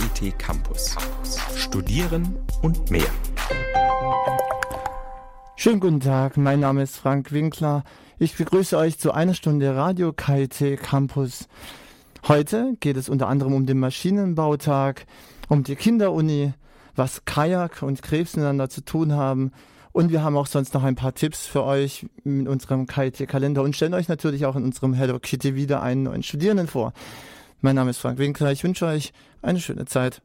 KIT Campus. Studieren und mehr. Schönen guten Tag, mein Name ist Frank Winkler. Ich begrüße euch zu einer Stunde Radio KIT Campus. Heute geht es unter anderem um den Maschinenbautag, um die Kinderuni, was Kajak und Krebs miteinander zu tun haben. Und wir haben auch sonst noch ein paar Tipps für euch in unserem KIT-Kalender und stellen euch natürlich auch in unserem Hello Kitty wieder einen neuen Studierenden vor. Mein Name ist Frank Winkler. Ich wünsche euch eine schöne Zeit.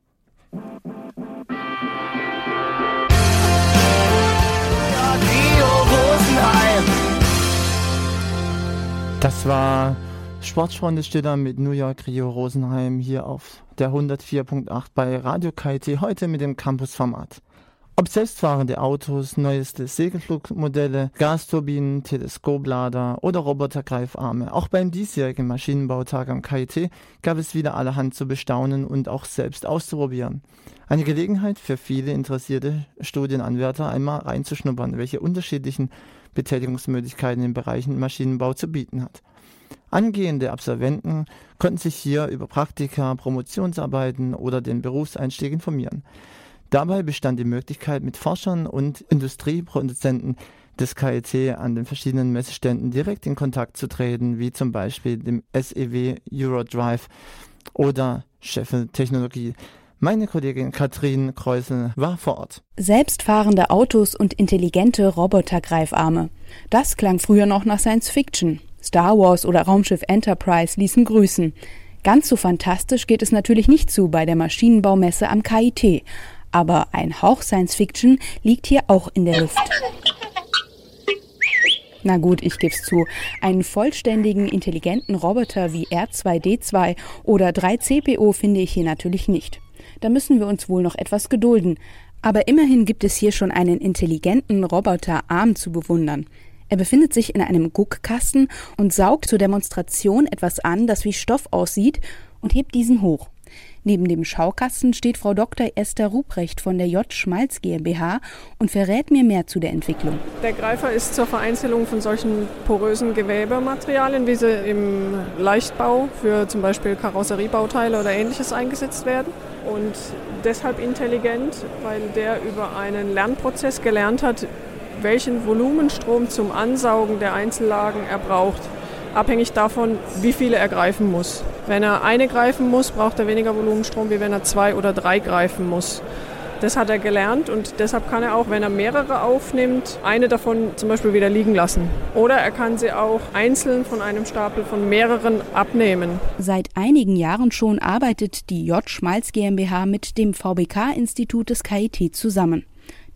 Das war Sportfreunde Stiller mit New York Rio Rosenheim hier auf der 104.8 bei Radio KIT heute mit dem Campus-Format. Ob selbstfahrende Autos, neueste Segelflugmodelle, Gasturbinen, Teleskoplader oder Robotergreifarme, auch beim diesjährigen Maschinenbautag am KIT gab es wieder allerhand zu bestaunen und auch selbst auszuprobieren. Eine Gelegenheit für viele interessierte Studienanwärter einmal reinzuschnuppern, welche unterschiedlichen Betätigungsmöglichkeiten in Bereichen Maschinenbau zu bieten hat. Angehende Absolventen konnten sich hier über Praktika, Promotionsarbeiten oder den Berufseinstieg informieren. Dabei bestand die Möglichkeit, mit Forschern und Industrieproduzenten des KIT an den verschiedenen Messeständen direkt in Kontakt zu treten, wie zum Beispiel dem SEW Eurodrive oder Scheffel Technologie. Meine Kollegin Katrin Kreusel war vor Ort. Selbstfahrende Autos und intelligente Robotergreifarme. Das klang früher noch nach Science Fiction. Star Wars oder Raumschiff Enterprise ließen grüßen. Ganz so fantastisch geht es natürlich nicht zu bei der Maschinenbaumesse am KIT. Aber ein Hauch Science Fiction liegt hier auch in der Luft. Na gut, ich geb's zu. Einen vollständigen, intelligenten Roboter wie R2D2 oder 3CPO finde ich hier natürlich nicht. Da müssen wir uns wohl noch etwas gedulden. Aber immerhin gibt es hier schon einen intelligenten Roboterarm zu bewundern. Er befindet sich in einem Guckkasten und saugt zur Demonstration etwas an, das wie Stoff aussieht, und hebt diesen hoch. Neben dem Schaukasten steht Frau Dr. Esther Ruprecht von der J. Schmalz GmbH und verrät mir mehr zu der Entwicklung. Der Greifer ist zur Vereinzelung von solchen porösen Gewebematerialien, wie sie im Leichtbau für zum Beispiel Karosseriebauteile oder ähnliches eingesetzt werden. Und deshalb intelligent, weil der über einen Lernprozess gelernt hat, welchen Volumenstrom zum Ansaugen der Einzellagen er braucht abhängig davon, wie viele er greifen muss. Wenn er eine greifen muss, braucht er weniger Volumenstrom, wie wenn er zwei oder drei greifen muss. Das hat er gelernt und deshalb kann er auch, wenn er mehrere aufnimmt, eine davon zum Beispiel wieder liegen lassen. Oder er kann sie auch einzeln von einem Stapel von mehreren abnehmen. Seit einigen Jahren schon arbeitet die J. Schmalz GmbH mit dem VBK-Institut des KIT zusammen.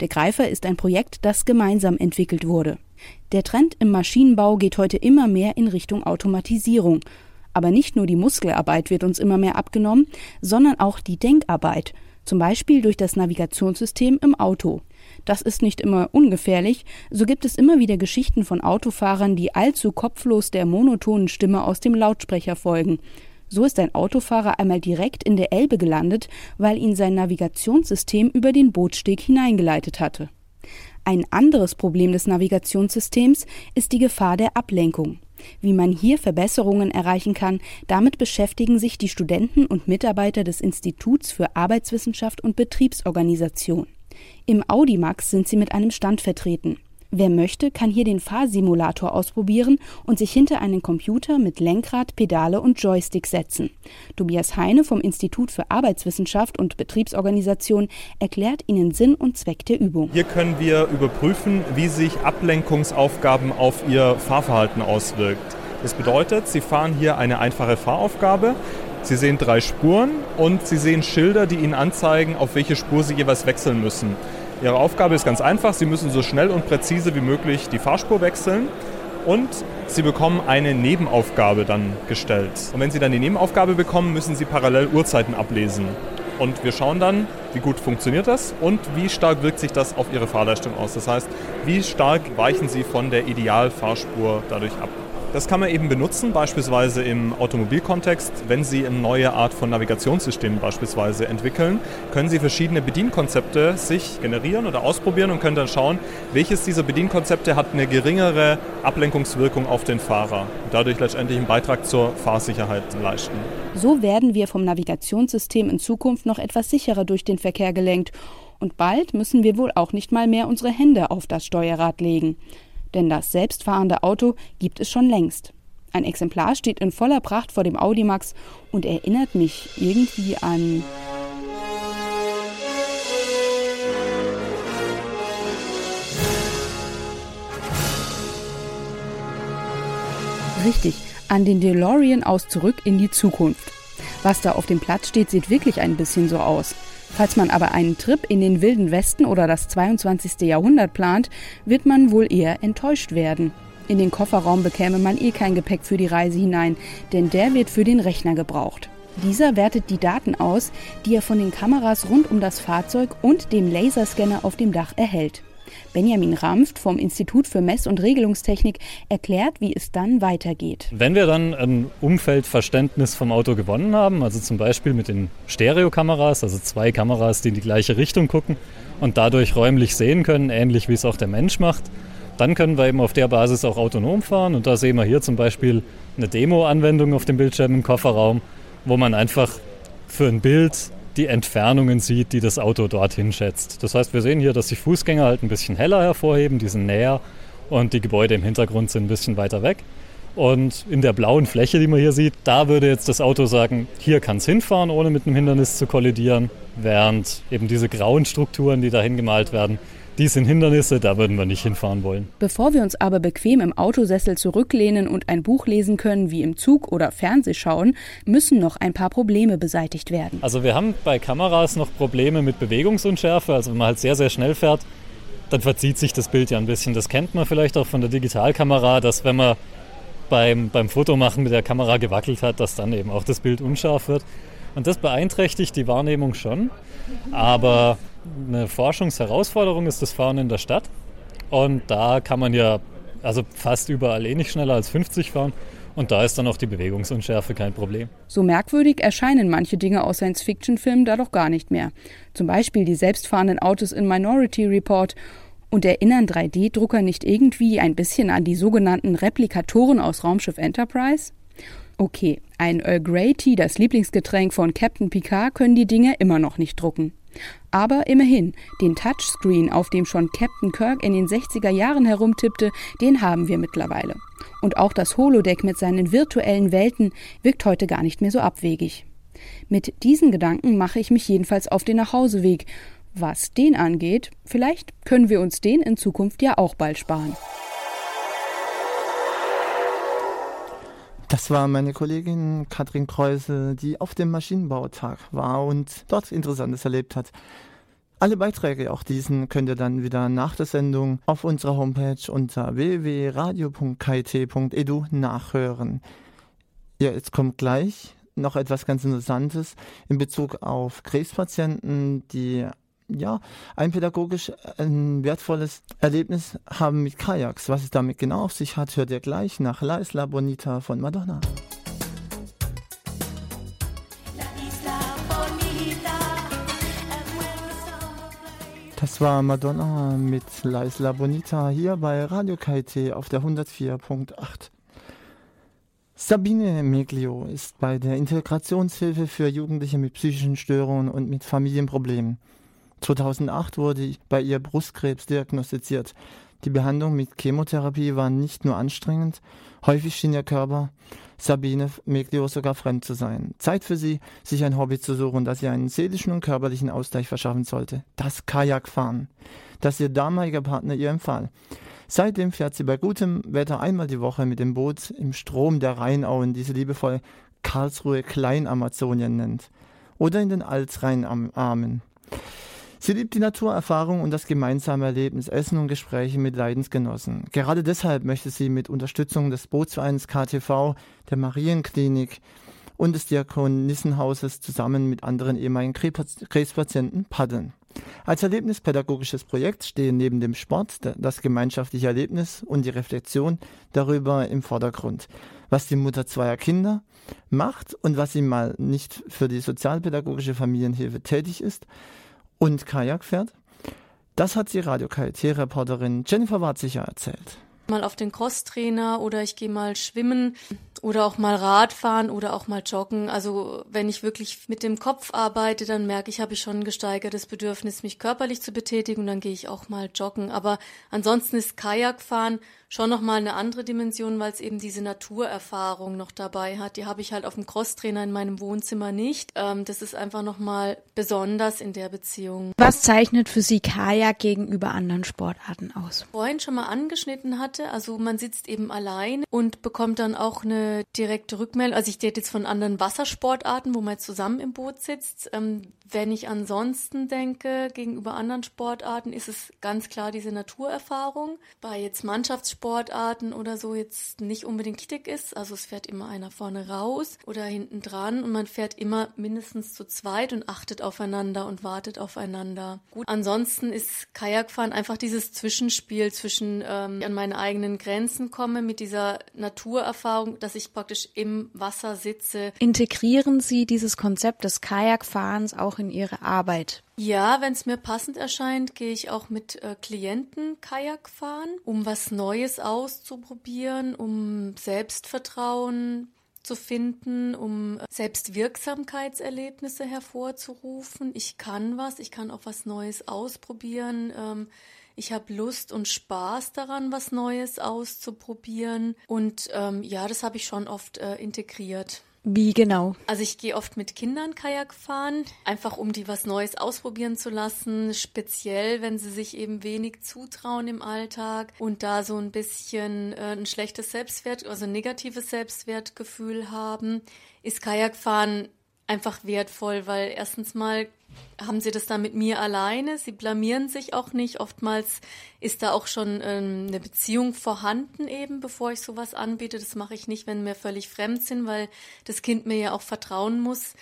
Der Greifer ist ein Projekt, das gemeinsam entwickelt wurde. Der Trend im Maschinenbau geht heute immer mehr in Richtung Automatisierung. Aber nicht nur die Muskelarbeit wird uns immer mehr abgenommen, sondern auch die Denkarbeit, zum Beispiel durch das Navigationssystem im Auto. Das ist nicht immer ungefährlich, so gibt es immer wieder Geschichten von Autofahrern, die allzu kopflos der monotonen Stimme aus dem Lautsprecher folgen. So ist ein Autofahrer einmal direkt in der Elbe gelandet, weil ihn sein Navigationssystem über den Bootsteg hineingeleitet hatte. Ein anderes Problem des Navigationssystems ist die Gefahr der Ablenkung. Wie man hier Verbesserungen erreichen kann, damit beschäftigen sich die Studenten und Mitarbeiter des Instituts für Arbeitswissenschaft und Betriebsorganisation. Im Audimax sind sie mit einem Stand vertreten. Wer möchte, kann hier den Fahrsimulator ausprobieren und sich hinter einen Computer mit Lenkrad, Pedale und Joystick setzen. Tobias Heine vom Institut für Arbeitswissenschaft und Betriebsorganisation erklärt Ihnen Sinn und Zweck der Übung. Hier können wir überprüfen, wie sich Ablenkungsaufgaben auf Ihr Fahrverhalten auswirkt. Das bedeutet, Sie fahren hier eine einfache Fahraufgabe. Sie sehen drei Spuren und Sie sehen Schilder, die Ihnen anzeigen, auf welche Spur Sie jeweils wechseln müssen. Ihre Aufgabe ist ganz einfach. Sie müssen so schnell und präzise wie möglich die Fahrspur wechseln und Sie bekommen eine Nebenaufgabe dann gestellt. Und wenn Sie dann die Nebenaufgabe bekommen, müssen Sie parallel Uhrzeiten ablesen. Und wir schauen dann, wie gut funktioniert das und wie stark wirkt sich das auf Ihre Fahrleistung aus. Das heißt, wie stark weichen Sie von der Idealfahrspur dadurch ab. Das kann man eben benutzen, beispielsweise im Automobilkontext. Wenn Sie eine neue Art von Navigationssystem beispielsweise entwickeln, können Sie verschiedene Bedienkonzepte sich generieren oder ausprobieren und können dann schauen, welches dieser Bedienkonzepte hat eine geringere Ablenkungswirkung auf den Fahrer und dadurch letztendlich einen Beitrag zur Fahrsicherheit leisten. So werden wir vom Navigationssystem in Zukunft noch etwas sicherer durch den Verkehr gelenkt. Und bald müssen wir wohl auch nicht mal mehr unsere Hände auf das Steuerrad legen. Denn das selbstfahrende Auto gibt es schon längst. Ein Exemplar steht in voller Pracht vor dem Audimax und erinnert mich irgendwie an. Richtig, an den DeLorean aus Zurück in die Zukunft. Was da auf dem Platz steht, sieht wirklich ein bisschen so aus. Falls man aber einen Trip in den wilden Westen oder das 22. Jahrhundert plant, wird man wohl eher enttäuscht werden. In den Kofferraum bekäme man eh kein Gepäck für die Reise hinein, denn der wird für den Rechner gebraucht. Dieser wertet die Daten aus, die er von den Kameras rund um das Fahrzeug und dem Laserscanner auf dem Dach erhält. Benjamin Rampft vom Institut für Mess- und Regelungstechnik erklärt, wie es dann weitergeht. Wenn wir dann ein Umfeldverständnis vom Auto gewonnen haben, also zum Beispiel mit den Stereokameras, also zwei Kameras, die in die gleiche Richtung gucken und dadurch räumlich sehen können, ähnlich wie es auch der Mensch macht, dann können wir eben auf der Basis auch autonom fahren. Und da sehen wir hier zum Beispiel eine Demo-Anwendung auf dem Bildschirm im Kofferraum, wo man einfach für ein Bild die Entfernungen sieht, die das Auto dorthin schätzt. Das heißt, wir sehen hier, dass die Fußgänger halt ein bisschen heller hervorheben, die sind näher und die Gebäude im Hintergrund sind ein bisschen weiter weg. Und in der blauen Fläche, die man hier sieht, da würde jetzt das Auto sagen, hier kann es hinfahren, ohne mit einem Hindernis zu kollidieren, während eben diese grauen Strukturen, die da hingemalt werden, die sind Hindernisse, da würden wir nicht hinfahren wollen. Bevor wir uns aber bequem im Autosessel zurücklehnen und ein Buch lesen können, wie im Zug oder Fernseh schauen, müssen noch ein paar Probleme beseitigt werden. Also wir haben bei Kameras noch Probleme mit Bewegungsunschärfe. Also wenn man halt sehr, sehr schnell fährt, dann verzieht sich das Bild ja ein bisschen. Das kennt man vielleicht auch von der Digitalkamera, dass wenn man beim, beim Fotomachen mit der Kamera gewackelt hat, dass dann eben auch das Bild unscharf wird. Und das beeinträchtigt die Wahrnehmung schon. Aber eine Forschungsherausforderung ist das Fahren in der Stadt. Und da kann man ja also fast überall eh nicht schneller als 50 fahren. Und da ist dann auch die Bewegungsunschärfe kein Problem. So merkwürdig erscheinen manche Dinge aus Science-Fiction-Filmen da doch gar nicht mehr. Zum Beispiel die selbstfahrenden Autos in Minority Report. Und erinnern 3D-Drucker nicht irgendwie ein bisschen an die sogenannten Replikatoren aus Raumschiff Enterprise? Okay, ein Earl Grey Tea, das Lieblingsgetränk von Captain Picard, können die Dinge immer noch nicht drucken. Aber immerhin, den Touchscreen, auf dem schon Captain Kirk in den 60er Jahren herumtippte, den haben wir mittlerweile. Und auch das Holodeck mit seinen virtuellen Welten wirkt heute gar nicht mehr so abwegig. Mit diesen Gedanken mache ich mich jedenfalls auf den Nachhauseweg. Was den angeht, vielleicht können wir uns den in Zukunft ja auch bald sparen. Das war meine Kollegin Katrin Kreusel, die auf dem Maschinenbautag war und dort Interessantes erlebt hat. Alle Beiträge, auch diesen, könnt ihr dann wieder nach der Sendung auf unserer Homepage unter www.radio.kit.edu nachhören. Ja, jetzt kommt gleich noch etwas ganz Interessantes in Bezug auf Krebspatienten, die ja, ein pädagogisch äh, ein wertvolles Erlebnis haben mit Kajaks. Was es damit genau auf sich hat, hört ihr gleich nach La Isla Bonita von Madonna. Das war Madonna mit La Isla Bonita hier bei Radio KT auf der 104.8. Sabine Meglio ist bei der Integrationshilfe für Jugendliche mit psychischen Störungen und mit Familienproblemen 2008 wurde bei ihr Brustkrebs diagnostiziert. Die Behandlung mit Chemotherapie war nicht nur anstrengend, häufig schien ihr Körper Sabine Meglio sogar fremd zu sein. Zeit für sie, sich ein Hobby zu suchen, das ihr einen seelischen und körperlichen Ausgleich verschaffen sollte. Das Kajakfahren, das ihr damaliger Partner ihr empfahl. Seitdem fährt sie bei gutem Wetter einmal die Woche mit dem Boot im Strom der Rheinauen, die sie liebevoll Karlsruhe Kleinamazonien nennt. Oder in den Altrheinarmen. Sie liebt die Naturerfahrung und das gemeinsame Erlebnis, Essen und Gespräche mit Leidensgenossen. Gerade deshalb möchte sie mit Unterstützung des Bootsvereins KTV, der Marienklinik und des Diakonissenhauses zusammen mit anderen ehemaligen Krebspatienten paddeln. Als erlebnispädagogisches Projekt stehen neben dem Sport das gemeinschaftliche Erlebnis und die Reflexion darüber im Vordergrund, was die Mutter zweier Kinder macht und was sie mal nicht für die sozialpädagogische Familienhilfe tätig ist und Kajak fährt. Das hat die Radio KIT-Reporterin Jennifer Wartsicher erzählt mal auf den Crosstrainer oder ich gehe mal schwimmen oder auch mal Radfahren oder auch mal joggen. Also wenn ich wirklich mit dem Kopf arbeite, dann merke ich, habe ich schon ein gesteigertes Bedürfnis, mich körperlich zu betätigen und dann gehe ich auch mal joggen. Aber ansonsten ist Kajakfahren schon nochmal eine andere Dimension, weil es eben diese Naturerfahrung noch dabei hat. Die habe ich halt auf dem Crosstrainer in meinem Wohnzimmer nicht. Ähm, das ist einfach nochmal besonders in der Beziehung. Was zeichnet für Sie Kajak gegenüber anderen Sportarten aus? Vorhin schon mal angeschnitten hatte, also man sitzt eben allein und bekommt dann auch eine direkte Rückmeldung. Also ich rede jetzt von anderen Wassersportarten, wo man zusammen im Boot sitzt. Ähm, wenn ich ansonsten denke, gegenüber anderen Sportarten, ist es ganz klar diese Naturerfahrung. Bei jetzt Mannschaftssportarten oder so jetzt nicht unbedingt wichtig ist. Also es fährt immer einer vorne raus oder hinten dran und man fährt immer mindestens zu zweit und achtet aufeinander und wartet aufeinander. Gut, ansonsten ist Kajakfahren einfach dieses Zwischenspiel zwischen ähm, an meine eigenen Grenzen komme mit dieser Naturerfahrung, dass ich praktisch im Wasser sitze. Integrieren Sie dieses Konzept des Kajakfahrens auch in Ihre Arbeit? Ja, wenn es mir passend erscheint, gehe ich auch mit äh, Klienten Kajak fahren, um was Neues auszuprobieren, um Selbstvertrauen zu finden, um Selbstwirksamkeitserlebnisse hervorzurufen. Ich kann was, ich kann auch was Neues ausprobieren. Ähm, ich habe Lust und Spaß daran, was Neues auszuprobieren. Und ähm, ja, das habe ich schon oft äh, integriert. Wie genau? Also ich gehe oft mit Kindern Kajak fahren, einfach um die was Neues ausprobieren zu lassen, speziell wenn sie sich eben wenig zutrauen im Alltag und da so ein bisschen äh, ein schlechtes Selbstwert, also ein negatives Selbstwertgefühl haben, ist Kajakfahren einfach wertvoll, weil erstens mal haben sie das dann mit mir alleine, sie blamieren sich auch nicht. Oftmals ist da auch schon ähm, eine Beziehung vorhanden eben, bevor ich sowas anbiete. Das mache ich nicht, wenn mir völlig fremd sind, weil das Kind mir ja auch vertrauen muss,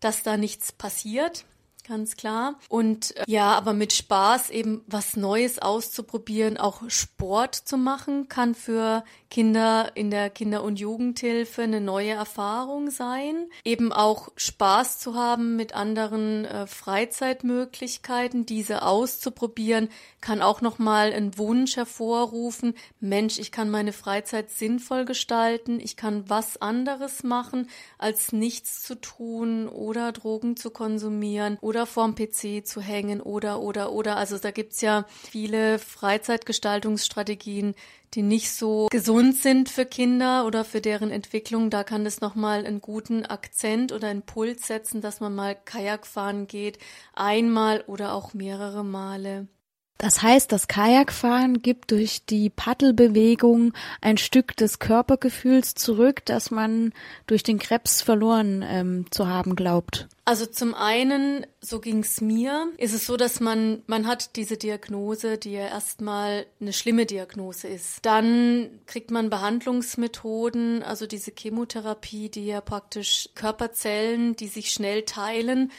dass da nichts passiert ganz klar. Und äh, ja, aber mit Spaß eben was Neues auszuprobieren, auch Sport zu machen, kann für Kinder in der Kinder- und Jugendhilfe eine neue Erfahrung sein. Eben auch Spaß zu haben mit anderen äh, Freizeitmöglichkeiten, diese auszuprobieren, kann auch nochmal einen Wunsch hervorrufen. Mensch, ich kann meine Freizeit sinnvoll gestalten, ich kann was anderes machen, als nichts zu tun oder Drogen zu konsumieren oder vorm PC zu hängen oder, oder, oder. Also da gibt's ja viele Freizeitgestaltungsstrategien, die nicht so gesund sind für Kinder oder für deren Entwicklung. Da kann das nochmal einen guten Akzent oder Impuls setzen, dass man mal Kajak fahren geht, einmal oder auch mehrere Male. Das heißt, das Kajakfahren gibt durch die Paddelbewegung ein Stück des Körpergefühls zurück, das man durch den Krebs verloren ähm, zu haben glaubt. Also zum einen, so ging's mir, ist es so, dass man, man hat diese Diagnose, die ja erstmal eine schlimme Diagnose ist. Dann kriegt man Behandlungsmethoden, also diese Chemotherapie, die ja praktisch Körperzellen, die sich schnell teilen,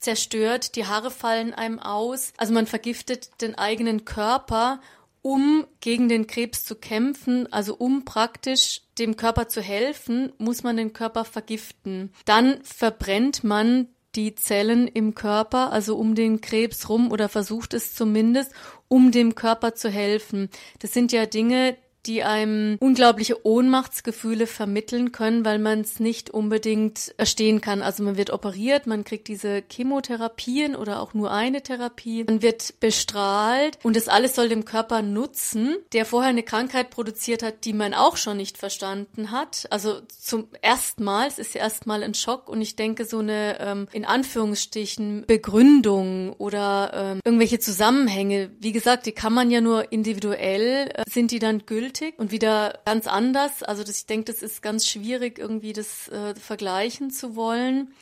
zerstört, die Haare fallen einem aus. Also man vergiftet den eigenen Körper, um gegen den Krebs zu kämpfen, also um praktisch dem Körper zu helfen, muss man den Körper vergiften. Dann verbrennt man die Zellen im Körper, also um den Krebs rum oder versucht es zumindest, um dem Körper zu helfen. Das sind ja Dinge, die einem unglaubliche Ohnmachtsgefühle vermitteln können, weil man es nicht unbedingt erstehen kann. Also man wird operiert, man kriegt diese Chemotherapien oder auch nur eine Therapie, man wird bestrahlt und das alles soll dem Körper nutzen, der vorher eine Krankheit produziert hat, die man auch schon nicht verstanden hat. Also zum ersten Mal, es ist erstmal ein Schock und ich denke so eine ähm, in Anführungsstrichen Begründung oder ähm, irgendwelche Zusammenhänge, wie gesagt, die kann man ja nur individuell, äh, sind die dann gültig gültig und wieder ganz anders. Also das, ich denke, das ist ganz schwierig, irgendwie das äh, vergleichen zu wollen.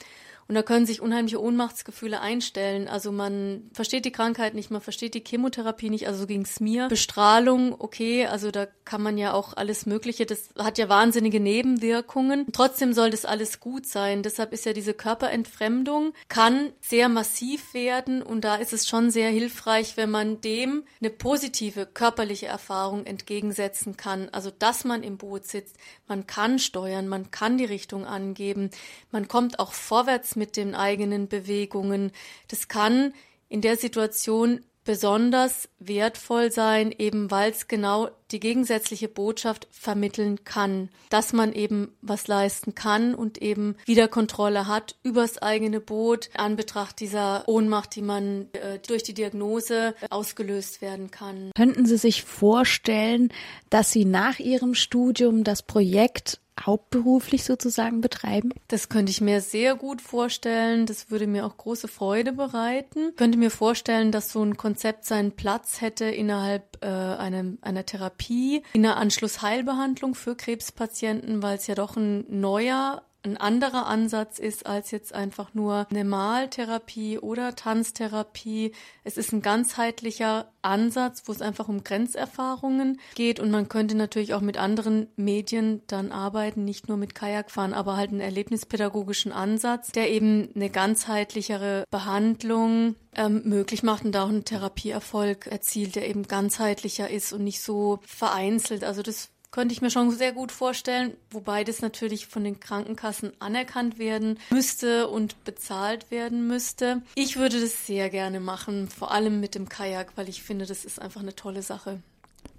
Und da können sich unheimliche Ohnmachtsgefühle einstellen. Also man versteht die Krankheit nicht, man versteht die Chemotherapie nicht, also so ging es mir. Bestrahlung, okay, also da kann man ja auch alles Mögliche, das hat ja wahnsinnige Nebenwirkungen. Trotzdem soll das alles gut sein. Deshalb ist ja diese Körperentfremdung, kann sehr massiv werden und da ist es schon sehr hilfreich, wenn man dem eine positive körperliche Erfahrung entgegensetzen kann. Also dass man im Boot sitzt, man kann steuern, man kann die Richtung angeben, man kommt auch vorwärts mit den eigenen Bewegungen. Das kann in der Situation besonders wertvoll sein, eben weil es genau die gegensätzliche Botschaft vermitteln kann, dass man eben was leisten kann und eben wieder Kontrolle hat übers eigene Boot an Betracht dieser Ohnmacht, die man äh, durch die Diagnose ausgelöst werden kann. Könnten Sie sich vorstellen, dass Sie nach Ihrem Studium das Projekt hauptberuflich sozusagen betreiben? Das könnte ich mir sehr gut vorstellen. Das würde mir auch große Freude bereiten. Ich könnte mir vorstellen, dass so ein Konzept seinen Platz hätte innerhalb äh, einem, einer Therapie, in einer Anschlussheilbehandlung für Krebspatienten, weil es ja doch ein neuer ein anderer Ansatz ist als jetzt einfach nur eine Maltherapie oder Tanztherapie. Es ist ein ganzheitlicher Ansatz, wo es einfach um Grenzerfahrungen geht und man könnte natürlich auch mit anderen Medien dann arbeiten, nicht nur mit Kajakfahren, aber halt einen erlebnispädagogischen Ansatz, der eben eine ganzheitlichere Behandlung ähm, möglich macht und da auch einen Therapieerfolg erzielt, der eben ganzheitlicher ist und nicht so vereinzelt. Also das könnte ich mir schon sehr gut vorstellen, wobei das natürlich von den Krankenkassen anerkannt werden müsste und bezahlt werden müsste. Ich würde das sehr gerne machen, vor allem mit dem Kajak, weil ich finde, das ist einfach eine tolle Sache.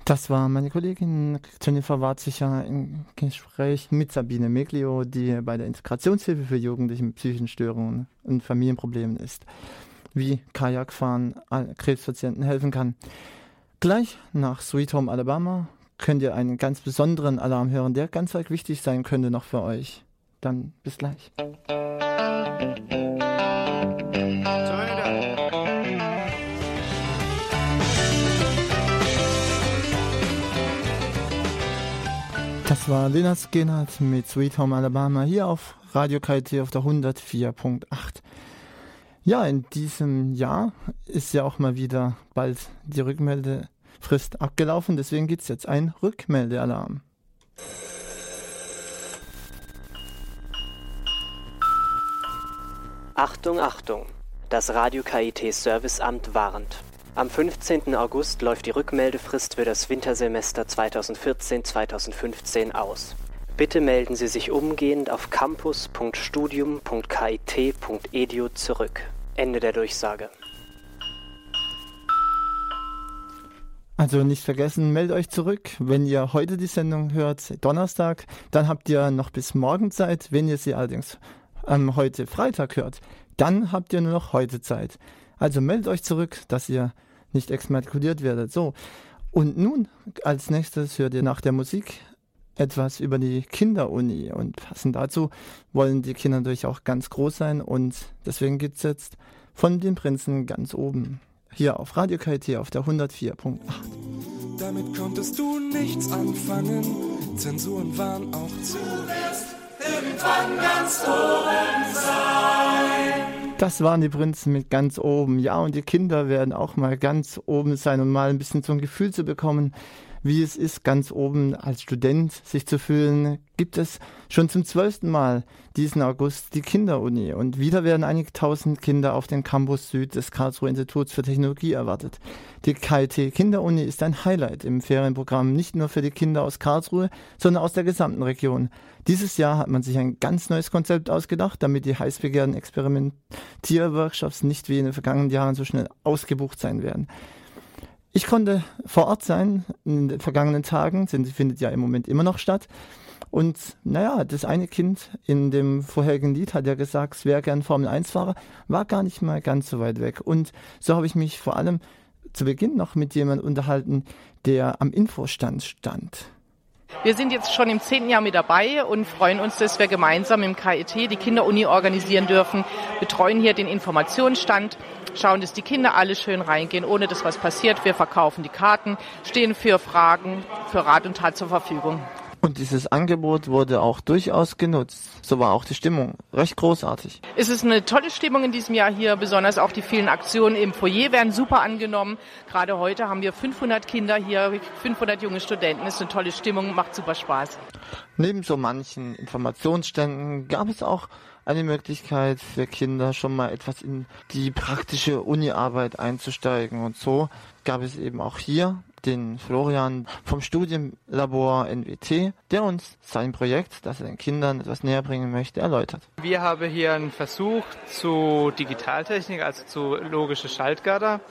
Das war meine Kollegin Jennifer Wartsicher im Gespräch mit Sabine Meglio, die bei der Integrationshilfe für Jugendliche mit psychischen Störungen und Familienproblemen ist, wie Kajakfahren Krebspatienten helfen kann. Gleich nach Sweet Home Alabama könnt ihr einen ganz besonderen Alarm hören, der ganz wichtig sein könnte noch für euch. Dann bis gleich. Das war Lena Skinnert mit Sweet Home Alabama hier auf Radio KT auf der 104.8. Ja, in diesem Jahr ist ja auch mal wieder bald die Rückmelde Frist abgelaufen, deswegen gibt es jetzt einen Rückmeldealarm. Achtung, Achtung! Das Radio KIT Serviceamt warnt. Am 15. August läuft die Rückmeldefrist für das Wintersemester 2014-2015 aus. Bitte melden Sie sich umgehend auf campus.studium.kit.edu zurück. Ende der Durchsage. Also nicht vergessen, meldet euch zurück. Wenn ihr heute die Sendung hört, Donnerstag, dann habt ihr noch bis morgen Zeit. Wenn ihr sie allerdings ähm, heute Freitag hört, dann habt ihr nur noch heute Zeit. Also meldet euch zurück, dass ihr nicht exmatrikuliert werdet. So. Und nun, als nächstes hört ihr nach der Musik etwas über die Kinderuni. Und passend dazu wollen die Kinder natürlich auch ganz groß sein. Und deswegen gibt es jetzt von den Prinzen ganz oben hier auf Radio KT auf der 104.8. Damit konntest du nichts anfangen, Zensuren waren auch zu. Du wirst irgendwann ganz oben sein. Das waren die Prinzen mit ganz oben. Ja, und die Kinder werden auch mal ganz oben sein, um mal ein bisschen so ein Gefühl zu bekommen, wie es ist, ganz oben als Student sich zu fühlen, gibt es schon zum zwölften Mal diesen August die Kinderuni. Und wieder werden einige tausend Kinder auf den Campus Süd des Karlsruher Instituts für Technologie erwartet. Die KIT Kinderuni ist ein Highlight im Ferienprogramm, nicht nur für die Kinder aus Karlsruhe, sondern aus der gesamten Region. Dieses Jahr hat man sich ein ganz neues Konzept ausgedacht, damit die heiß begehrten Experimentierworkshops nicht wie in den vergangenen Jahren so schnell ausgebucht sein werden. Ich konnte vor Ort sein in den vergangenen Tagen, sie findet ja im Moment immer noch statt. Und naja, das eine Kind in dem vorherigen Lied hat ja gesagt, es wäre gern Formel 1-Fahrer, war gar nicht mal ganz so weit weg. Und so habe ich mich vor allem zu Beginn noch mit jemandem unterhalten, der am Infostand stand. Wir sind jetzt schon im zehnten Jahr mit dabei und freuen uns, dass wir gemeinsam im KIT die Kinderuni organisieren dürfen, betreuen hier den Informationsstand, schauen, dass die Kinder alle schön reingehen, ohne dass was passiert. Wir verkaufen die Karten, stehen für Fragen, für Rat und Tat zur Verfügung. Und dieses Angebot wurde auch durchaus genutzt. So war auch die Stimmung recht großartig. Es ist eine tolle Stimmung in diesem Jahr hier, besonders auch die vielen Aktionen im Foyer werden super angenommen. Gerade heute haben wir 500 Kinder hier, 500 junge Studenten. Es ist eine tolle Stimmung, macht super Spaß. Neben so manchen Informationsständen gab es auch eine Möglichkeit für Kinder schon mal etwas in die praktische Uni-Arbeit einzusteigen. Und so gab es eben auch hier den Florian vom Studienlabor NWT, der uns sein Projekt, das er den Kindern etwas näher bringen möchte, erläutert. Wir haben hier einen Versuch zu Digitaltechnik, also zu logische Schaltgatter.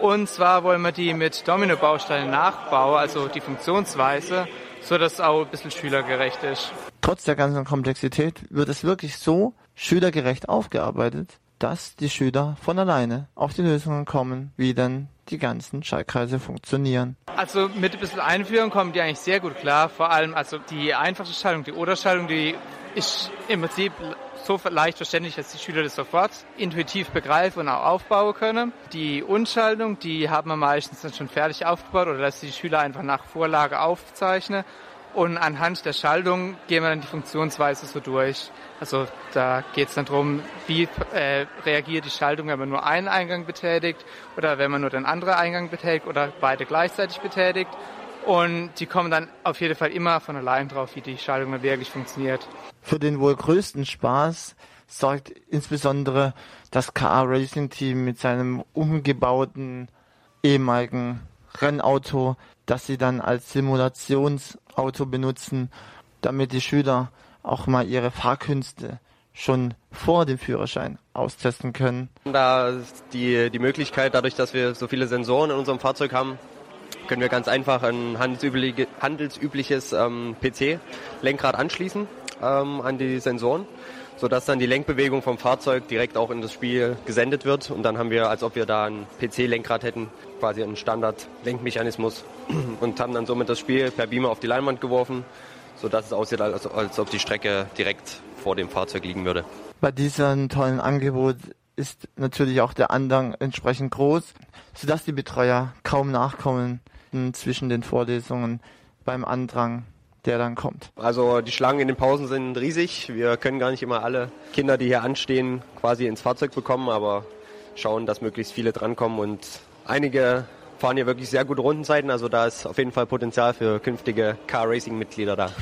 Und zwar wollen wir die mit Domino-Bausteinen nachbauen, also die Funktionsweise, so dass es auch ein bisschen schülergerecht ist. Trotz der ganzen Komplexität wird es wirklich so schülergerecht aufgearbeitet, dass die Schüler von alleine auf die Lösungen kommen, wie denn die ganzen Schaltkreise funktionieren. Also mit ein bisschen Einführung kommen die eigentlich sehr gut klar. Vor allem also die einfache Schaltung, die Oder-Schaltung, die ist im Prinzip so leicht verständlich, dass die Schüler das sofort intuitiv begreifen und auch aufbauen können. Die Unschaltung, die haben wir meistens dann schon fertig aufgebaut oder dass die Schüler einfach nach Vorlage aufzeichnen. Und anhand der Schaltung gehen wir dann die Funktionsweise so durch. Also da geht es dann darum, wie äh, reagiert die Schaltung, wenn man nur einen Eingang betätigt oder wenn man nur den anderen Eingang betätigt oder beide gleichzeitig betätigt. Und die kommen dann auf jeden Fall immer von allein drauf, wie die Schaltung dann wirklich funktioniert. Für den wohl größten Spaß sorgt insbesondere das KA Racing Team mit seinem umgebauten ehemaligen Rennauto, das sie dann als Simulationsauto benutzen, damit die Schüler auch mal ihre Fahrkünste schon vor dem Führerschein austesten können. Da ist die, die Möglichkeit, dadurch, dass wir so viele Sensoren in unserem Fahrzeug haben, können wir ganz einfach ein handelsübliche, handelsübliches ähm, PC-Lenkrad anschließen ähm, an die Sensoren, sodass dann die Lenkbewegung vom Fahrzeug direkt auch in das Spiel gesendet wird. Und dann haben wir, als ob wir da ein PC-Lenkrad hätten, quasi einen Standard-Lenkmechanismus und haben dann somit das Spiel per Beamer auf die Leinwand geworfen, sodass es aussieht, als, als ob die Strecke direkt vor dem Fahrzeug liegen würde. Bei diesem tollen Angebot ist natürlich auch der Andrang entsprechend groß, sodass die Betreuer kaum nachkommen zwischen den Vorlesungen beim Andrang, der dann kommt. Also die Schlangen in den Pausen sind riesig. Wir können gar nicht immer alle Kinder, die hier anstehen, quasi ins Fahrzeug bekommen, aber schauen, dass möglichst viele drankommen und einige fahren hier wirklich sehr gute Rundenzeiten. Also da ist auf jeden Fall Potenzial für künftige Car-Racing-Mitglieder da.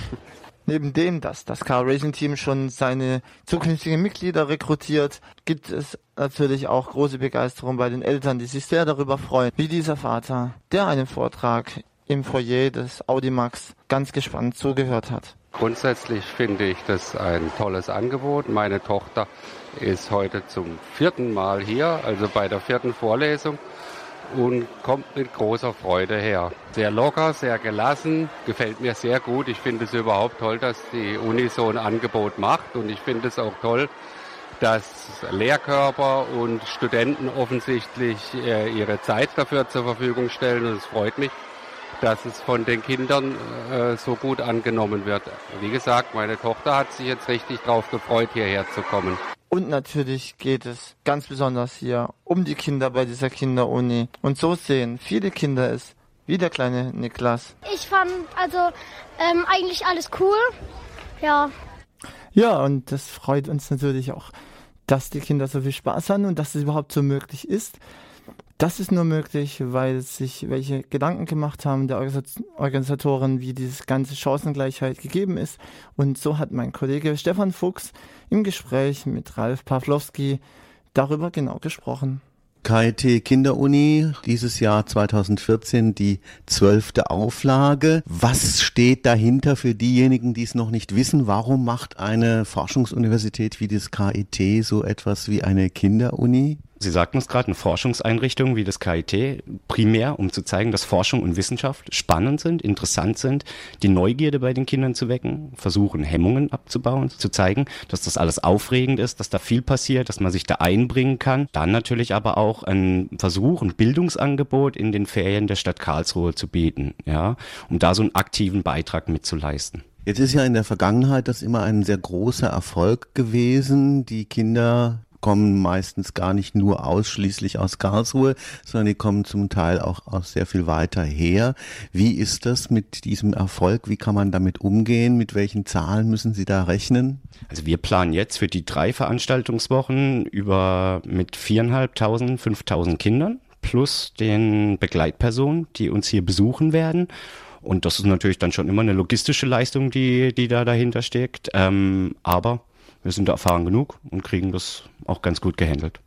Neben dem, dass das Car Racing Team schon seine zukünftigen Mitglieder rekrutiert, gibt es natürlich auch große Begeisterung bei den Eltern, die sich sehr darüber freuen, wie dieser Vater, der einen Vortrag im Foyer des Audimax ganz gespannt zugehört hat. Grundsätzlich finde ich das ein tolles Angebot. Meine Tochter ist heute zum vierten Mal hier, also bei der vierten Vorlesung und kommt mit großer Freude her. Sehr locker, sehr gelassen, gefällt mir sehr gut. Ich finde es überhaupt toll, dass die Uni so ein Angebot macht und ich finde es auch toll, dass Lehrkörper und Studenten offensichtlich äh, ihre Zeit dafür zur Verfügung stellen und es freut mich, dass es von den Kindern äh, so gut angenommen wird. Wie gesagt, meine Tochter hat sich jetzt richtig drauf gefreut, hierher zu kommen. Und natürlich geht es ganz besonders hier um die Kinder bei dieser Kinderuni. Und so sehen viele Kinder es, wie der kleine Niklas. Ich fand also ähm, eigentlich alles cool. Ja. Ja, und das freut uns natürlich auch, dass die Kinder so viel Spaß haben und dass es überhaupt so möglich ist. Das ist nur möglich, weil sich welche Gedanken gemacht haben der Organisatoren, wie diese ganze Chancengleichheit gegeben ist. Und so hat mein Kollege Stefan Fuchs im Gespräch mit Ralf Pawlowski darüber genau gesprochen. KIT Kinderuni, dieses Jahr 2014 die zwölfte Auflage. Was steht dahinter für diejenigen, die es noch nicht wissen? Warum macht eine Forschungsuniversität wie das KIT so etwas wie eine Kinderuni? Sie sagten es gerade, eine Forschungseinrichtung wie das KIT, primär um zu zeigen, dass Forschung und Wissenschaft spannend sind, interessant sind, die Neugierde bei den Kindern zu wecken, versuchen Hemmungen abzubauen, zu zeigen, dass das alles aufregend ist, dass da viel passiert, dass man sich da einbringen kann. Dann natürlich aber auch ein Versuch, ein Bildungsangebot in den Ferien der Stadt Karlsruhe zu bieten, ja, um da so einen aktiven Beitrag mitzuleisten. Jetzt ist ja in der Vergangenheit das immer ein sehr großer Erfolg gewesen. Die Kinder kommen meistens gar nicht nur ausschließlich aus Karlsruhe, sondern die kommen zum Teil auch aus sehr viel weiter her. Wie ist das mit diesem Erfolg? Wie kann man damit umgehen? Mit welchen Zahlen müssen Sie da rechnen? Also wir planen jetzt für die drei Veranstaltungswochen über mit viereinhalbtausend, fünftausend Kindern plus den Begleitpersonen, die uns hier besuchen werden. Und das ist natürlich dann schon immer eine logistische Leistung, die, die da dahinter steckt. Ähm, aber wir sind da erfahren genug und kriegen das auch ganz gut gehandelt.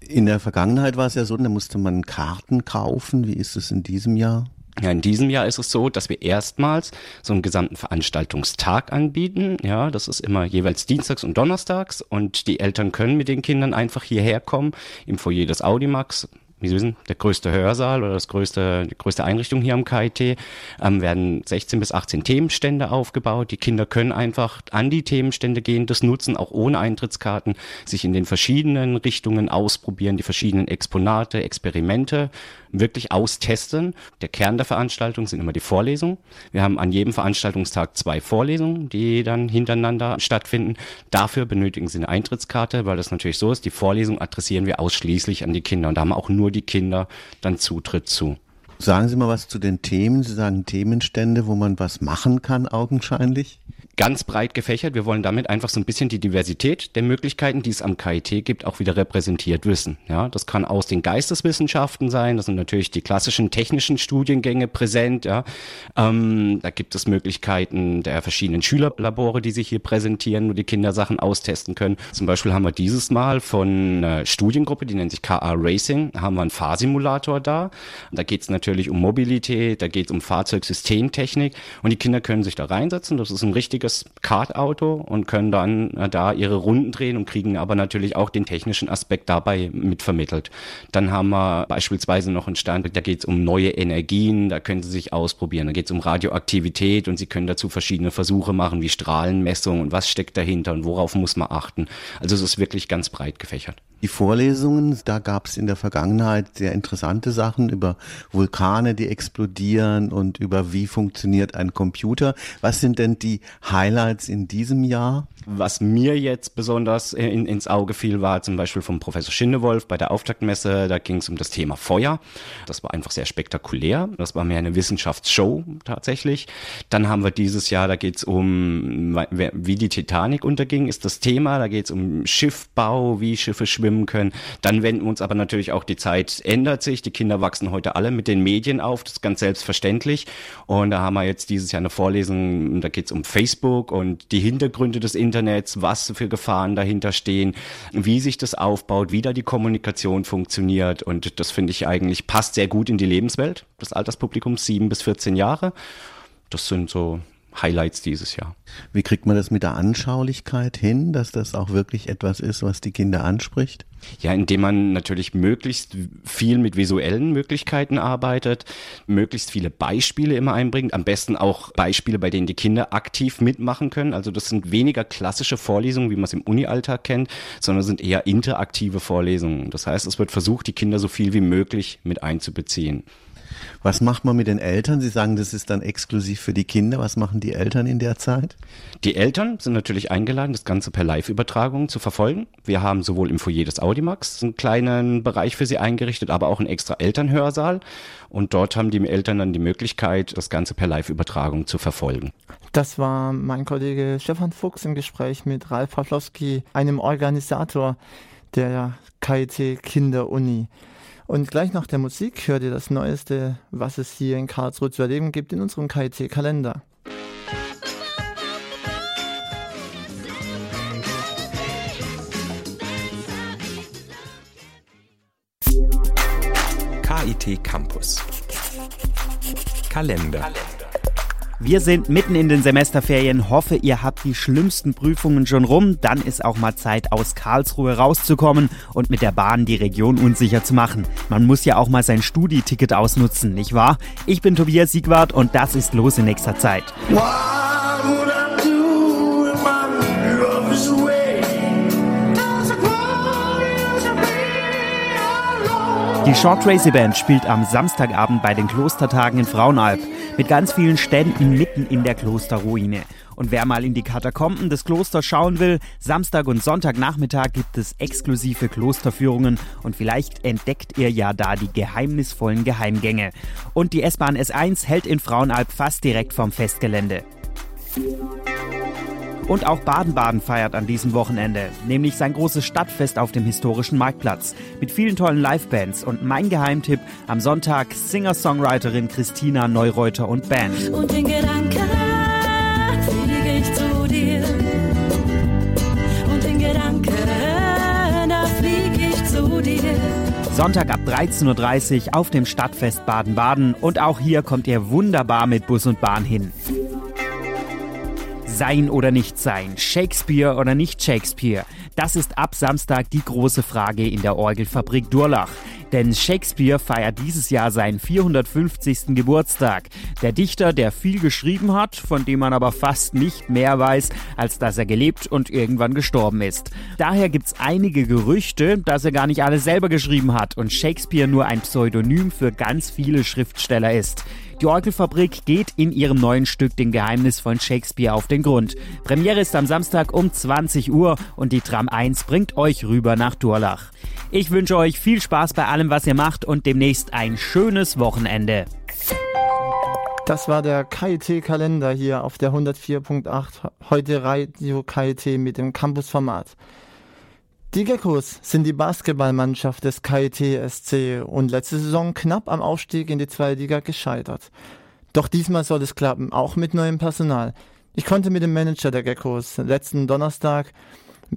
In der Vergangenheit war es ja so, da musste man Karten kaufen. Wie ist es in diesem Jahr? Ja, in diesem Jahr ist es so, dass wir erstmals so einen gesamten Veranstaltungstag anbieten. Ja, das ist immer jeweils dienstags und donnerstags und die Eltern können mit den Kindern einfach hierher kommen im Foyer des Audimax wie Sie wissen, der größte Hörsaal oder das größte, die größte Einrichtung hier am KIT, ähm, werden 16 bis 18 Themenstände aufgebaut. Die Kinder können einfach an die Themenstände gehen, das nutzen, auch ohne Eintrittskarten, sich in den verschiedenen Richtungen ausprobieren, die verschiedenen Exponate, Experimente wirklich austesten. Der Kern der Veranstaltung sind immer die Vorlesungen. Wir haben an jedem Veranstaltungstag zwei Vorlesungen, die dann hintereinander stattfinden. Dafür benötigen Sie eine Eintrittskarte, weil das natürlich so ist. Die Vorlesung adressieren wir ausschließlich an die Kinder und da haben auch nur die Kinder dann Zutritt zu. Sagen Sie mal was zu den Themen. Sie sagen Themenstände, wo man was machen kann, augenscheinlich ganz breit gefächert. Wir wollen damit einfach so ein bisschen die Diversität der Möglichkeiten, die es am KIT gibt, auch wieder repräsentiert wissen. Ja, das kann aus den Geisteswissenschaften sein. Das sind natürlich die klassischen technischen Studiengänge präsent. Ja, ähm, da gibt es Möglichkeiten der verschiedenen Schülerlabore, die sich hier präsentieren, wo die Kinder Sachen austesten können. Zum Beispiel haben wir dieses Mal von einer Studiengruppe, die nennt sich KA Racing, haben wir einen Fahrsimulator da. Da geht es natürlich um Mobilität, da geht es um Fahrzeugsystemtechnik und die Kinder können sich da reinsetzen. Das ist ein richtiges richtiges Kartauto und können dann äh, da ihre Runden drehen und kriegen aber natürlich auch den technischen Aspekt dabei mitvermittelt. Dann haben wir beispielsweise noch einen Stand, da geht es um neue Energien, da können sie sich ausprobieren. Da geht es um Radioaktivität und sie können dazu verschiedene Versuche machen, wie Strahlenmessung und was steckt dahinter und worauf muss man achten. Also es ist wirklich ganz breit gefächert. Die Vorlesungen, da gab es in der Vergangenheit sehr interessante Sachen über Vulkane, die explodieren und über wie funktioniert ein Computer. Was sind denn die Highlights in diesem Jahr? Was mir jetzt besonders in, ins Auge fiel, war zum Beispiel vom Professor Schindewolf bei der Auftaktmesse. Da ging es um das Thema Feuer. Das war einfach sehr spektakulär. Das war mehr eine Wissenschaftsshow tatsächlich. Dann haben wir dieses Jahr, da geht es um, wie die Titanic unterging, ist das Thema. Da geht es um Schiffbau, wie Schiffe schwimmen können. Dann wenden wir uns aber natürlich auch die Zeit ändert sich. Die Kinder wachsen heute alle mit den Medien auf. Das ist ganz selbstverständlich. Und da haben wir jetzt dieses Jahr eine Vorlesung, da geht es um Facebook und die Hintergründe des Internets Internets, was für Gefahren dahinter stehen, wie sich das aufbaut, wie da die Kommunikation funktioniert. Und das finde ich eigentlich passt sehr gut in die Lebenswelt des Alterspublikums, sieben bis 14 Jahre. Das sind so Highlights dieses Jahr. Wie kriegt man das mit der Anschaulichkeit hin, dass das auch wirklich etwas ist, was die Kinder anspricht? Ja, indem man natürlich möglichst viel mit visuellen Möglichkeiten arbeitet, möglichst viele Beispiele immer einbringt, am besten auch Beispiele, bei denen die Kinder aktiv mitmachen können. Also das sind weniger klassische Vorlesungen, wie man es im Uni-Alltag kennt, sondern sind eher interaktive Vorlesungen. Das heißt, es wird versucht, die Kinder so viel wie möglich mit einzubeziehen. Was macht man mit den Eltern? Sie sagen, das ist dann exklusiv für die Kinder. Was machen die Eltern in der Zeit? Die Eltern sind natürlich eingeladen, das Ganze per Live-Übertragung zu verfolgen. Wir haben sowohl im Foyer des Audimax einen kleinen Bereich für sie eingerichtet, aber auch einen extra Elternhörsaal. Und dort haben die Eltern dann die Möglichkeit, das Ganze per Live-Übertragung zu verfolgen. Das war mein Kollege Stefan Fuchs im Gespräch mit Ralf Pawlowski, einem Organisator der KIT Kinderuni. Und gleich nach der Musik hört ihr das Neueste, was es hier in Karlsruhe zu erleben gibt, in unserem KIT-Kalender. KIT Campus. Kalender. Kalender. Wir sind mitten in den Semesterferien. Hoffe, ihr habt die schlimmsten Prüfungen schon rum. Dann ist auch mal Zeit, aus Karlsruhe rauszukommen und mit der Bahn die Region unsicher zu machen. Man muss ja auch mal sein Studi-Ticket ausnutzen, nicht wahr? Ich bin Tobias Siegwart und das ist los in nächster Zeit. Die Short Tracy Band spielt am Samstagabend bei den Klostertagen in Frauenalb mit ganz vielen Ständen mitten in der Klosterruine. Und wer mal in die Katakomben des Klosters schauen will, Samstag und Sonntagnachmittag gibt es exklusive Klosterführungen und vielleicht entdeckt ihr ja da die geheimnisvollen Geheimgänge. Und die S-Bahn S1 hält in Frauenalb fast direkt vom Festgelände. Und auch Baden-Baden feiert an diesem Wochenende, nämlich sein großes Stadtfest auf dem historischen Marktplatz mit vielen tollen Livebands und mein Geheimtipp am Sonntag Singer-Songwriterin Christina Neureuter und Band. Und in Gedanken fliege ich zu dir. Und in Gedanken, da fliege ich zu dir. Sonntag ab 13.30 Uhr auf dem Stadtfest Baden-Baden und auch hier kommt ihr wunderbar mit Bus und Bahn hin. Sein oder nicht sein, Shakespeare oder nicht Shakespeare, das ist ab Samstag die große Frage in der Orgelfabrik Durlach. Denn Shakespeare feiert dieses Jahr seinen 450. Geburtstag. Der Dichter, der viel geschrieben hat, von dem man aber fast nicht mehr weiß, als dass er gelebt und irgendwann gestorben ist. Daher gibt's einige Gerüchte, dass er gar nicht alles selber geschrieben hat und Shakespeare nur ein Pseudonym für ganz viele Schriftsteller ist. Die Orgelfabrik geht in ihrem neuen Stück Den Geheimnis von Shakespeare auf den Grund. Premiere ist am Samstag um 20 Uhr und die Tram 1 bringt euch rüber nach Durlach. Ich wünsche euch viel Spaß bei allem, was ihr macht und demnächst ein schönes Wochenende. Das war der KIT-Kalender hier auf der 104.8. Heute Radio KIT mit dem Campus-Format. Die Geckos sind die Basketballmannschaft des KIT SC und letzte Saison knapp am Aufstieg in die zweite Liga gescheitert. Doch diesmal soll es klappen, auch mit neuem Personal. Ich konnte mit dem Manager der Geckos letzten Donnerstag,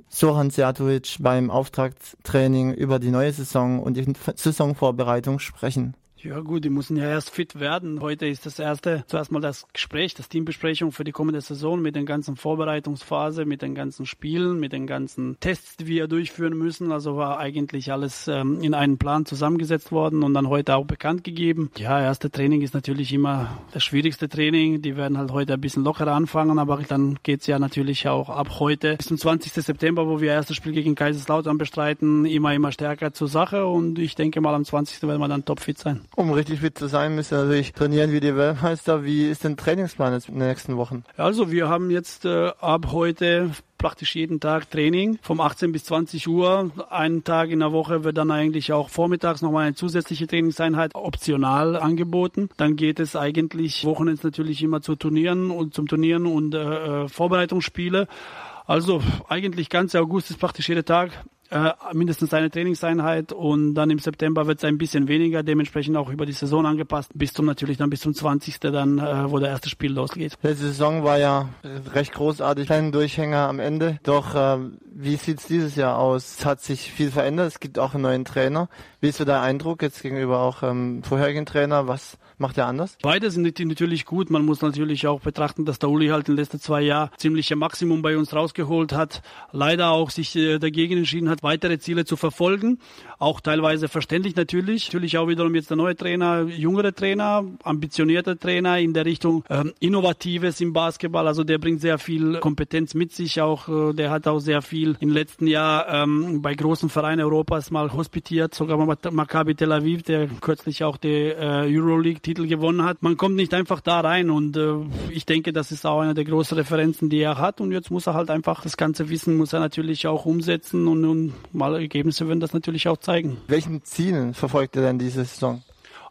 Soran Sjatovic, beim Auftragstraining über die neue Saison und die Saisonvorbereitung sprechen. Ja gut, die müssen ja erst fit werden. Heute ist das erste, zuerst mal das Gespräch, das Teambesprechung für die kommende Saison mit den ganzen Vorbereitungsphase, mit den ganzen Spielen, mit den ganzen Tests, die wir durchführen müssen. Also war eigentlich alles ähm, in einen Plan zusammengesetzt worden und dann heute auch bekannt gegeben. Ja, erste Training ist natürlich immer das schwierigste Training. Die werden halt heute ein bisschen lockerer anfangen, aber dann geht's ja natürlich auch ab heute bis zum 20. September, wo wir erstes Spiel gegen Kaiserslautern bestreiten, immer, immer stärker zur Sache und ich denke mal am 20. werden wir dann topfit sein. Um richtig fit zu sein, müssen wir natürlich trainieren wie die Weltmeister. Wie ist denn Trainingsplan jetzt in den nächsten Wochen? Also wir haben jetzt äh, ab heute praktisch jeden Tag Training vom 18 bis 20 Uhr. Einen Tag in der Woche wird dann eigentlich auch vormittags nochmal eine zusätzliche Trainingseinheit optional angeboten. Dann geht es eigentlich Wochenends natürlich immer zu Turnieren und zum Turnieren und äh, Vorbereitungsspiele. Also eigentlich ganz August ist praktisch jeder Tag äh, mindestens eine Trainingseinheit und dann im September wird es ein bisschen weniger, dementsprechend auch über die Saison angepasst, bis zum natürlich dann bis zum 20. dann, äh, wo der erste Spiel losgeht. Letzte Saison war ja recht großartig, kleinen Durchhänger am Ende. Doch äh, wie sieht's dieses Jahr aus? Es hat sich viel verändert, es gibt auch einen neuen Trainer. Wie ist so der Eindruck jetzt gegenüber auch ähm, vorherigen Trainer? Was macht er anders? Beide sind natürlich gut. Man muss natürlich auch betrachten, dass der Uli halt in den letzten zwei Jahren ziemliche Maximum bei uns rausgeholt hat. Leider auch sich äh, dagegen entschieden hat, weitere Ziele zu verfolgen. Auch teilweise verständlich natürlich. Natürlich auch wiederum jetzt der neue Trainer, jüngere Trainer, ambitionierter Trainer in der Richtung ähm, Innovatives im Basketball. Also der bringt sehr viel Kompetenz mit sich. Auch äh, der hat auch sehr viel im letzten Jahr ähm, bei großen Vereinen Europas mal hospitiert, sogar Maccabi Tel Aviv, der kürzlich auch die äh, Euroleague-Titel gewonnen hat. Man kommt nicht einfach da rein und äh, ich denke, das ist auch eine der großen Referenzen, die er hat. Und jetzt muss er halt einfach das ganze Wissen muss er natürlich auch umsetzen und, und mal Ergebnisse werden das natürlich auch zeigen. Welchen Zielen verfolgt er denn diese Saison?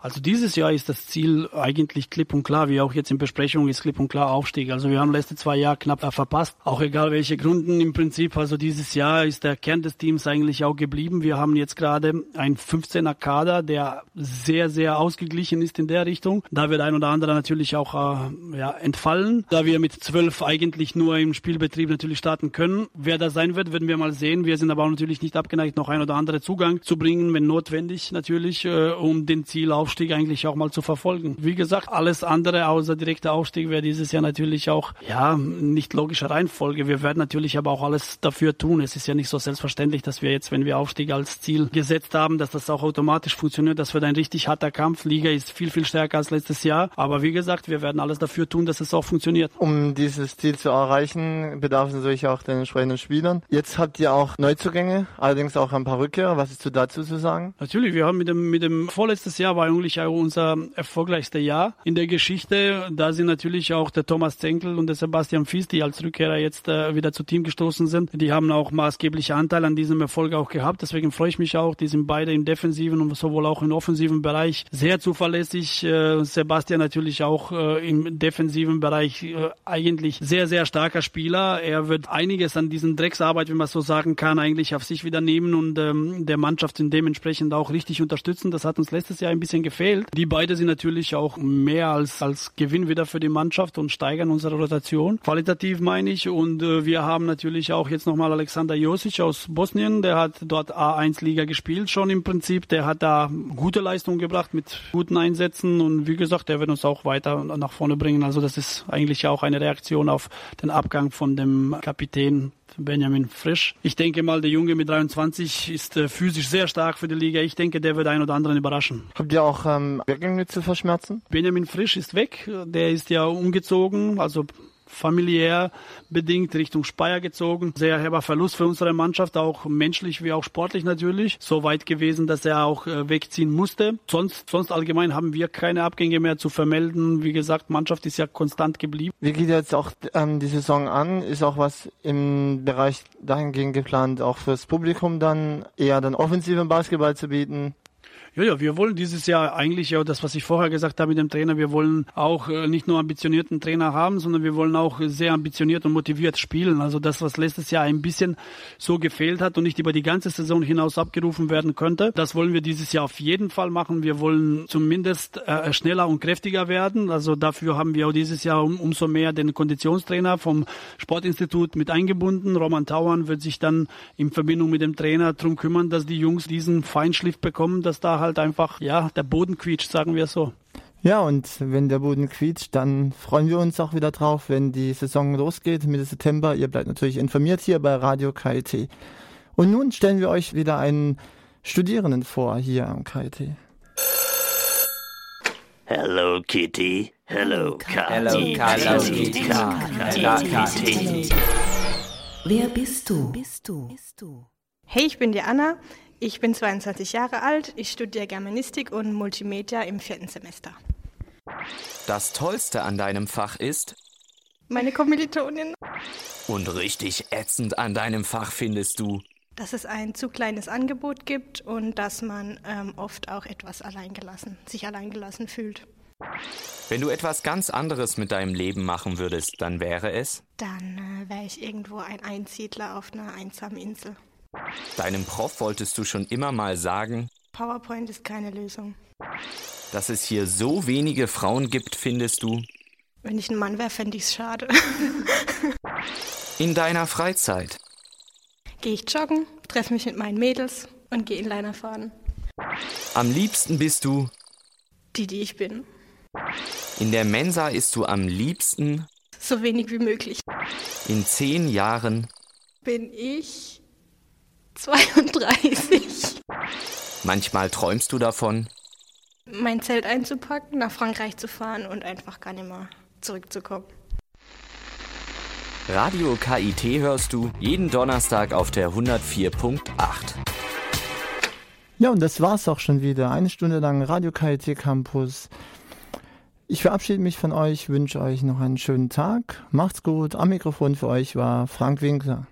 Also dieses Jahr ist das Ziel eigentlich klipp und klar, wie auch jetzt in Besprechung ist klipp und klar Aufstieg. Also wir haben letzte zwei Jahre knapp verpasst, auch egal welche Gründen im Prinzip. Also dieses Jahr ist der Kern des Teams eigentlich auch geblieben. Wir haben jetzt gerade ein 15er Kader, der sehr, sehr ausgeglichen ist in der Richtung. Da wird ein oder andere natürlich auch äh, ja, entfallen, da wir mit zwölf eigentlich nur im Spielbetrieb natürlich starten können. Wer das sein wird, werden wir mal sehen. Wir sind aber auch natürlich nicht abgeneigt, noch ein oder andere Zugang zu bringen, wenn notwendig natürlich, äh, um den Ziel auf Aufstieg eigentlich auch mal zu verfolgen. Wie gesagt, alles andere außer direkter Aufstieg wäre dieses Jahr natürlich auch, ja, nicht logische Reihenfolge. Wir werden natürlich aber auch alles dafür tun. Es ist ja nicht so selbstverständlich, dass wir jetzt, wenn wir Aufstieg als Ziel gesetzt haben, dass das auch automatisch funktioniert. Das wird ein richtig harter Kampf. Liga ist viel, viel stärker als letztes Jahr. Aber wie gesagt, wir werden alles dafür tun, dass es auch funktioniert. Um dieses Ziel zu erreichen, bedarf es natürlich auch den entsprechenden Spielern. Jetzt habt ihr auch Neuzugänge, allerdings auch ein paar Rückkehrer. Was ist dazu zu sagen? Natürlich, wir haben mit dem, mit dem vorletztes Jahr war eigentlich auch unser erfolgreichste Jahr in der Geschichte. Da sind natürlich auch der Thomas Zenkel und der Sebastian Fies, die als Rückkehrer jetzt äh, wieder zu Team gestoßen sind. Die haben auch maßgebliche Anteil an diesem Erfolg auch gehabt. Deswegen freue ich mich auch. Die sind beide im defensiven und sowohl auch im offensiven Bereich sehr zuverlässig. Äh, Sebastian natürlich auch äh, im defensiven Bereich äh, eigentlich sehr, sehr starker Spieler. Er wird einiges an diesen Drecksarbeit, wenn man so sagen kann, eigentlich auf sich wieder nehmen und ähm, der Mannschaft dementsprechend auch richtig unterstützen. Das hat uns letztes Jahr ein bisschen gefehlt. Die beiden sind natürlich auch mehr als, als Gewinn wieder für die Mannschaft und steigern unsere Rotation. Qualitativ meine ich. Und äh, wir haben natürlich auch jetzt nochmal Alexander Josic aus Bosnien. Der hat dort A1-Liga gespielt schon im Prinzip. Der hat da gute Leistung gebracht mit guten Einsätzen. Und wie gesagt, der wird uns auch weiter nach vorne bringen. Also das ist eigentlich auch eine Reaktion auf den Abgang von dem Kapitän Benjamin Frisch. Ich denke mal, der Junge mit 23 ist äh, physisch sehr stark für die Liga. Ich denke, der wird einen oder anderen überraschen. Habt ihr auch ähm, Weggänge zu verschmerzen? Benjamin Frisch ist weg. Der ist ja umgezogen, also familiär bedingt Richtung Speyer gezogen. Sehr herber Verlust für unsere Mannschaft, auch menschlich wie auch sportlich natürlich. So weit gewesen, dass er auch äh, wegziehen musste. Sonst, sonst allgemein haben wir keine Abgänge mehr zu vermelden. Wie gesagt, Mannschaft ist ja konstant geblieben. Wie geht jetzt auch ähm, die Saison an? Ist auch was im Bereich dahingehend geplant, auch fürs Publikum dann eher dann offensiven Basketball zu bieten? Ja, ja, wir wollen dieses Jahr eigentlich ja das, was ich vorher gesagt habe mit dem Trainer, wir wollen auch äh, nicht nur ambitionierten Trainer haben, sondern wir wollen auch sehr ambitioniert und motiviert spielen. Also das, was letztes Jahr ein bisschen so gefehlt hat und nicht über die ganze Saison hinaus abgerufen werden könnte, das wollen wir dieses Jahr auf jeden Fall machen. Wir wollen zumindest äh, schneller und kräftiger werden. Also dafür haben wir auch dieses Jahr um, umso mehr den Konditionstrainer vom Sportinstitut mit eingebunden. Roman Tauern wird sich dann in Verbindung mit dem Trainer darum kümmern, dass die Jungs diesen Feinschliff bekommen, dass da halt einfach, ja, der Boden quietscht, sagen wir so. Ja, und wenn der Boden quietscht, dann freuen wir uns auch wieder drauf, wenn die Saison losgeht, Mitte September. Ihr bleibt natürlich informiert hier bei Radio KIT. Und nun stellen wir euch wieder einen Studierenden vor hier am KIT. Hello Kitty. Hello Hello, Kitty. Kitty. Wer bist du? Bist du? Hey, ich bin die Anna. Ich bin 22 Jahre alt. Ich studiere Germanistik und Multimedia im vierten Semester. Das Tollste an deinem Fach ist Meine Kommilitonin, und richtig ätzend an deinem Fach findest du. dass es ein zu kleines Angebot gibt und dass man ähm, oft auch etwas alleingelassen, sich alleingelassen fühlt. Wenn du etwas ganz anderes mit deinem Leben machen würdest, dann wäre es Dann äh, wäre ich irgendwo ein Einsiedler auf einer einsamen Insel. Deinem Prof wolltest du schon immer mal sagen, PowerPoint ist keine Lösung. dass es hier so wenige Frauen gibt, findest du. Wenn ich ein Mann wäre, fände ich es schade. In deiner Freizeit. Gehe ich joggen, treffe mich mit meinen Mädels und gehe Inliner fahren. Am liebsten bist du. Die, die ich bin. In der Mensa isst du am liebsten. So wenig wie möglich. In zehn Jahren. Bin ich 32. Manchmal träumst du davon. Mein Zelt einzupacken, nach Frankreich zu fahren und einfach gar nicht mehr zurückzukommen. Radio KIT hörst du jeden Donnerstag auf der 104.8. Ja, und das war's auch schon wieder. Eine Stunde lang Radio KIT Campus. Ich verabschiede mich von euch, wünsche euch noch einen schönen Tag. Macht's gut. Am Mikrofon für euch war Frank Winkler.